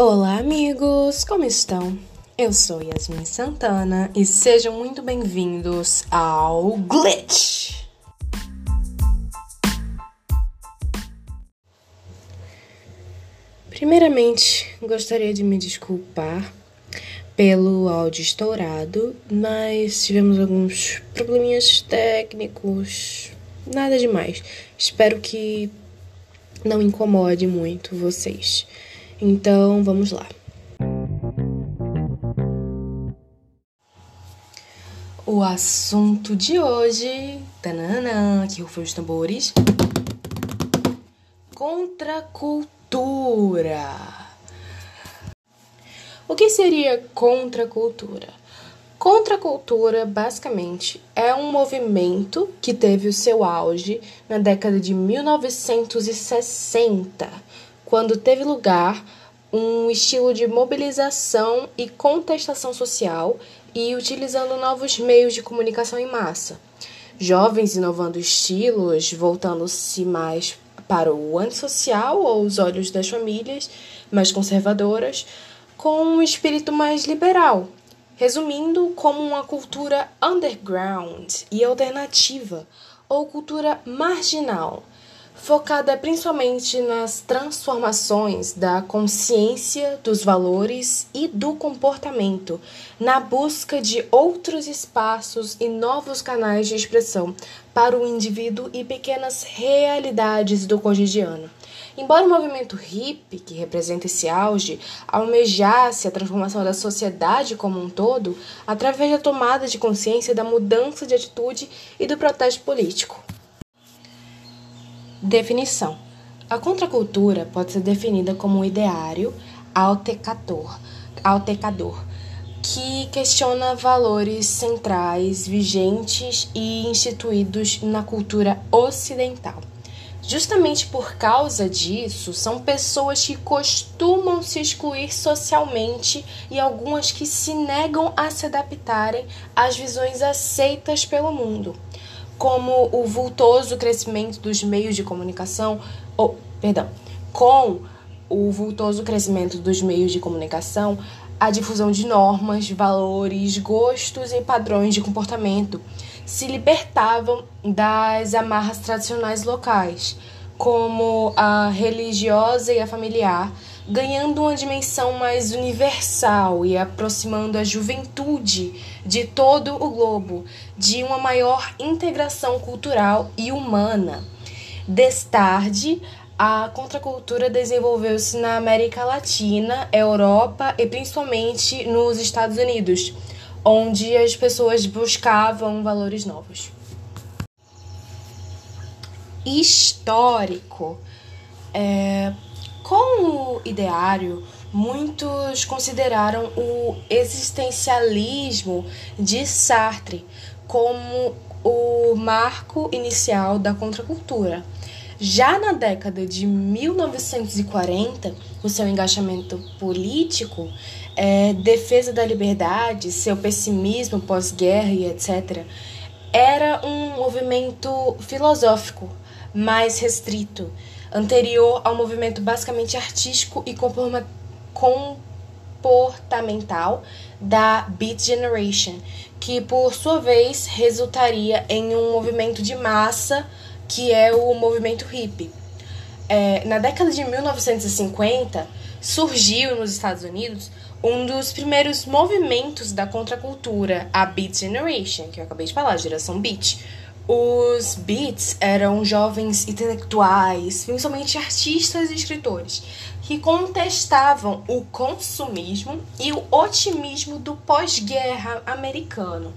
Olá, amigos! Como estão? Eu sou Yasmin Santana e sejam muito bem-vindos ao Glitch! Primeiramente, gostaria de me desculpar pelo áudio estourado, mas tivemos alguns probleminhas técnicos, nada demais. Espero que não incomode muito vocês. Então, vamos lá. O assunto de hoje, tananã, que rufam os tambores, contracultura. O que seria contracultura? Contracultura, basicamente, é um movimento que teve o seu auge na década de 1960 quando teve lugar um estilo de mobilização e contestação social e utilizando novos meios de comunicação em massa. Jovens inovando estilos, voltando-se mais para o antissocial aos olhos das famílias mais conservadoras, com um espírito mais liberal, resumindo como uma cultura underground e alternativa ou cultura marginal focada principalmente nas transformações da consciência, dos valores e do comportamento, na busca de outros espaços e novos canais de expressão para o indivíduo e pequenas realidades do cotidiano. Embora o movimento hippie, que representa esse auge, almejasse a transformação da sociedade como um todo, através da tomada de consciência da mudança de atitude e do protesto político. Definição: A contracultura pode ser definida como um ideário altecador, altecador que questiona valores centrais vigentes e instituídos na cultura ocidental. Justamente por causa disso, são pessoas que costumam se excluir socialmente e algumas que se negam a se adaptarem às visões aceitas pelo mundo como o vultoso crescimento dos meios de comunicação, ou, perdão, com o vultoso crescimento dos meios de comunicação, a difusão de normas, valores, gostos e padrões de comportamento se libertavam das amarras tradicionais locais, como a religiosa e a familiar, ganhando uma dimensão mais universal e aproximando a juventude de todo o globo de uma maior integração cultural e humana. Destarde, a contracultura desenvolveu-se na América Latina, Europa e principalmente nos Estados Unidos, onde as pessoas buscavam valores novos. Histórico. É, com o ideário, muitos consideraram o existencialismo de Sartre como o marco inicial da contracultura. Já na década de 1940, o seu engajamento político, é, defesa da liberdade, seu pessimismo pós-guerra e etc., era um movimento filosófico mais restrito anterior ao movimento basicamente artístico e comportamental da Beat Generation, que por sua vez resultaria em um movimento de massa que é o movimento hippie. É, na década de 1950, surgiu nos Estados Unidos um dos primeiros movimentos da contracultura, a Beat Generation, que eu acabei de falar, geração Beat, os Beats eram jovens intelectuais, principalmente artistas e escritores, que contestavam o consumismo e o otimismo do pós-guerra americano,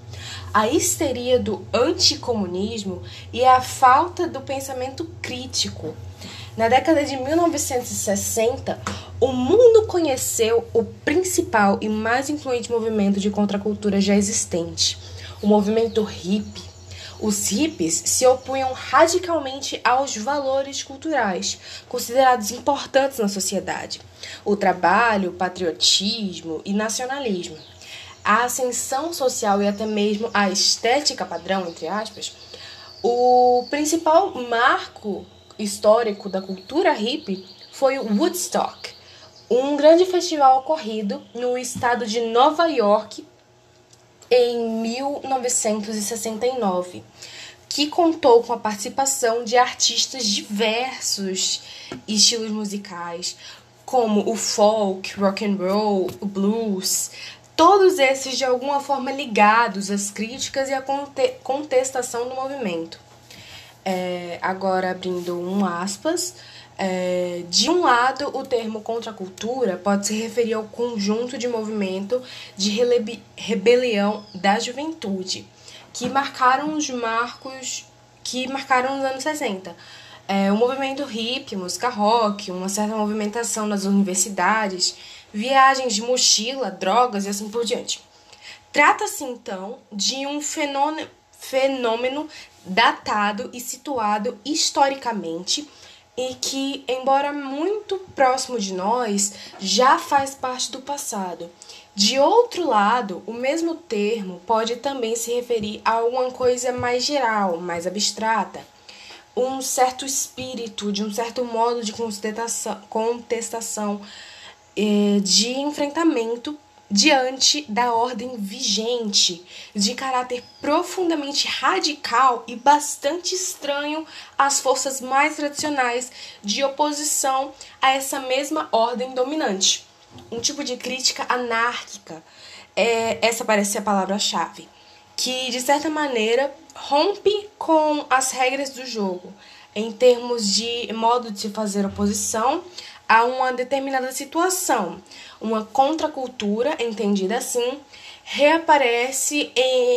a histeria do anticomunismo e a falta do pensamento crítico. Na década de 1960, o mundo conheceu o principal e mais influente movimento de contracultura já existente, o movimento hippie os hippies se opunham radicalmente aos valores culturais considerados importantes na sociedade: o trabalho, o patriotismo e nacionalismo. A ascensão social e até mesmo a estética padrão, entre aspas, o principal marco histórico da cultura hippie foi o Woodstock, um grande festival ocorrido no estado de Nova York em 1969, que contou com a participação de artistas diversos estilos musicais, como o folk, rock and roll, o blues, todos esses de alguma forma ligados às críticas e à contestação do movimento. É, agora abrindo um aspas, é, de um lado, o termo contracultura pode se referir ao conjunto de movimento de rebelião da juventude que marcaram os marcos que marcaram os anos 60. É, o movimento hip, música rock, uma certa movimentação nas universidades, viagens de mochila, drogas e assim por diante. Trata-se então de um fenômeno, fenômeno datado e situado historicamente e que, embora muito próximo de nós, já faz parte do passado. De outro lado, o mesmo termo pode também se referir a alguma coisa mais geral, mais abstrata, um certo espírito, de um certo modo de contestação, eh, de enfrentamento diante da ordem vigente, de caráter profundamente radical e bastante estranho às forças mais tradicionais de oposição a essa mesma ordem dominante. Um tipo de crítica anárquica, é, essa parece ser a palavra-chave, que de certa maneira rompe com as regras do jogo, em termos de modo de se fazer oposição a uma determinada situação. Uma contracultura, entendida assim, reaparece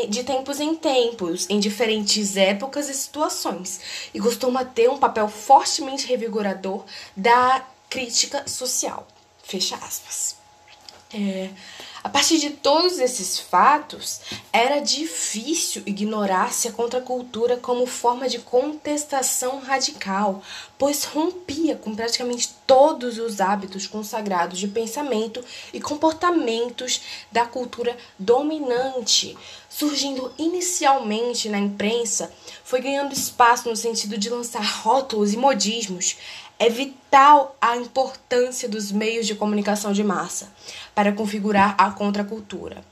de tempos em tempos, em diferentes épocas e situações, e costuma ter um papel fortemente revigorador da crítica social. Fecha aspas. É, a partir de todos esses fatos, era difícil ignorar-se a contracultura como forma de contestação radical, pois rompia com praticamente todos os hábitos consagrados de pensamento e comportamentos da cultura dominante. Surgindo inicialmente na imprensa, foi ganhando espaço no sentido de lançar rótulos e modismos, é vital a importância dos meios de comunicação de massa para configurar a contracultura.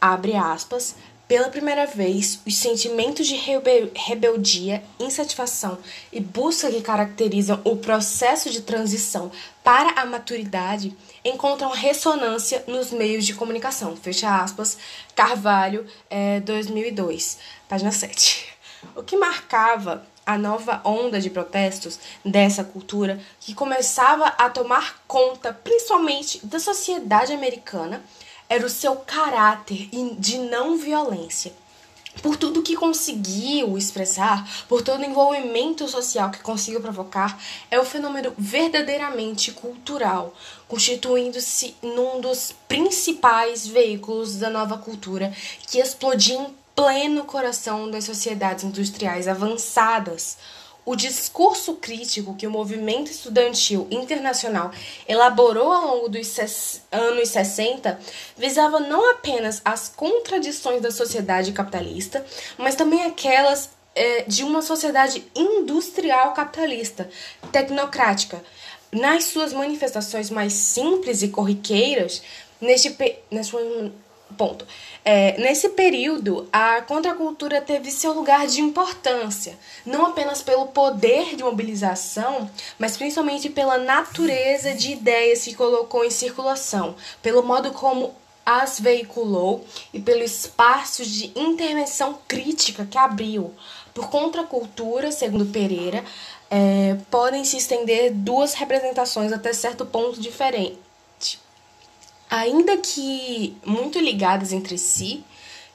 Abre aspas. Pela primeira vez, os sentimentos de rebeldia, insatisfação e busca que caracterizam o processo de transição para a maturidade encontram ressonância nos meios de comunicação. Fecha aspas. Carvalho, é, 2002, página 7. O que marcava a nova onda de protestos dessa cultura que começava a tomar conta, principalmente da sociedade americana, era o seu caráter de não violência. Por tudo que conseguiu expressar, por todo o envolvimento social que conseguiu provocar, é um fenômeno verdadeiramente cultural, constituindo-se num dos principais veículos da nova cultura que explodia em pleno coração das sociedades industriais avançadas. O discurso crítico que o movimento estudantil internacional elaborou ao longo dos anos 60 visava não apenas as contradições da sociedade capitalista, mas também aquelas é, de uma sociedade industrial capitalista, tecnocrática. Nas suas manifestações mais simples e corriqueiras, neste, neste ponto. É, nesse período, a contracultura teve seu lugar de importância, não apenas pelo poder de mobilização, mas principalmente pela natureza de ideias que colocou em circulação, pelo modo como as veiculou e pelo espaço de intervenção crítica que abriu. Por contracultura, segundo Pereira, é, podem se estender duas representações até certo ponto diferente ainda que muito ligadas entre si,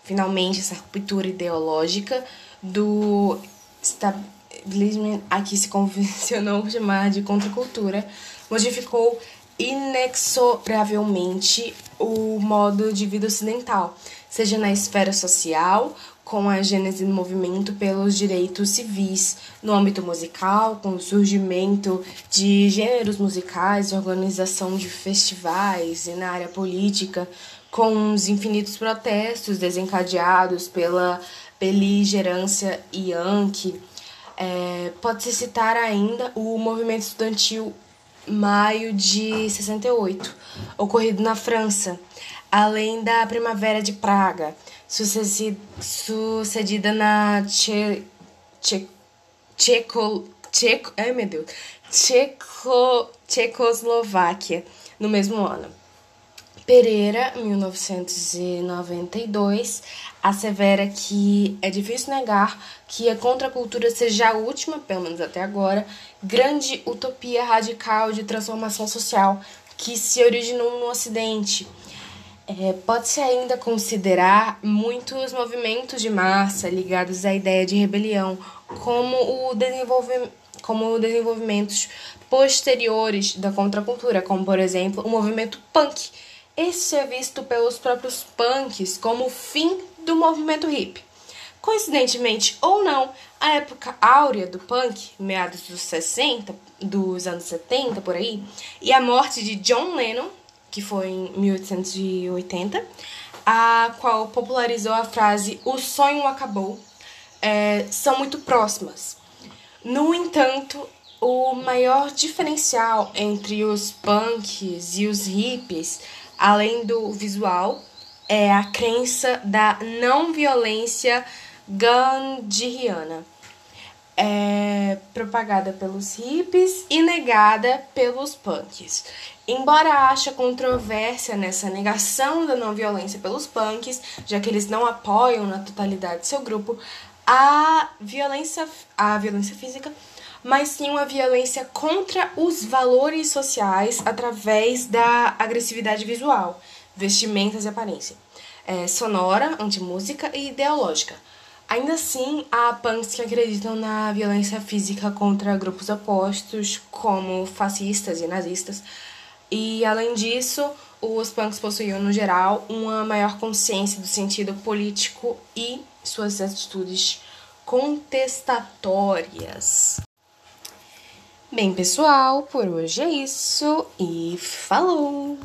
finalmente essa ruptura ideológica do establishment, aqui se convencionou chamar de contracultura, modificou inexoravelmente o modo de vida ocidental, seja na esfera social com a gênese do movimento pelos direitos civis, no âmbito musical, com o surgimento de gêneros musicais, organização de festivais, e na área política, com os infinitos protestos desencadeados pela beligerância yankee. É, Pode-se citar ainda o movimento estudantil maio de 68, ocorrido na França, além da Primavera de Praga, sucedida na che, che, Tcheco, Tcheco, ai meu Deus, Tcheco, Tchecoslováquia, no mesmo ano. Pereira, 1992, assevera que é difícil negar que a contracultura seja a última, pelo menos até agora, grande utopia radical de transformação social que se originou no Ocidente. É, Pode-se ainda considerar muitos movimentos de massa ligados à ideia de rebelião como o desenvolvimento como desenvolvimentos posteriores da contracultura, como por exemplo o movimento punk, esse é visto pelos próprios punks como o fim do movimento hip. Coincidentemente ou não, a época áurea do punk, meados dos 60, dos anos 70 por aí, e a morte de John Lennon, que foi em 1880, a qual popularizou a frase O sonho acabou, é, são muito próximas. No entanto, o maior diferencial entre os punks e os hippies além do visual, é a crença da não violência gandhiana, é propagada pelos hippies e negada pelos punks. Embora haja controvérsia nessa negação da não violência pelos punks, já que eles não apoiam na totalidade seu grupo, a violência, a violência física mas sim uma violência contra os valores sociais através da agressividade visual, vestimentas e aparência, é, sonora, antimúsica e ideológica. Ainda assim, há punks que acreditam na violência física contra grupos opostos, como fascistas e nazistas. E, além disso, os punks possuíam, no geral, uma maior consciência do sentido político e suas atitudes contestatórias. Bem, pessoal, por hoje é isso e falou!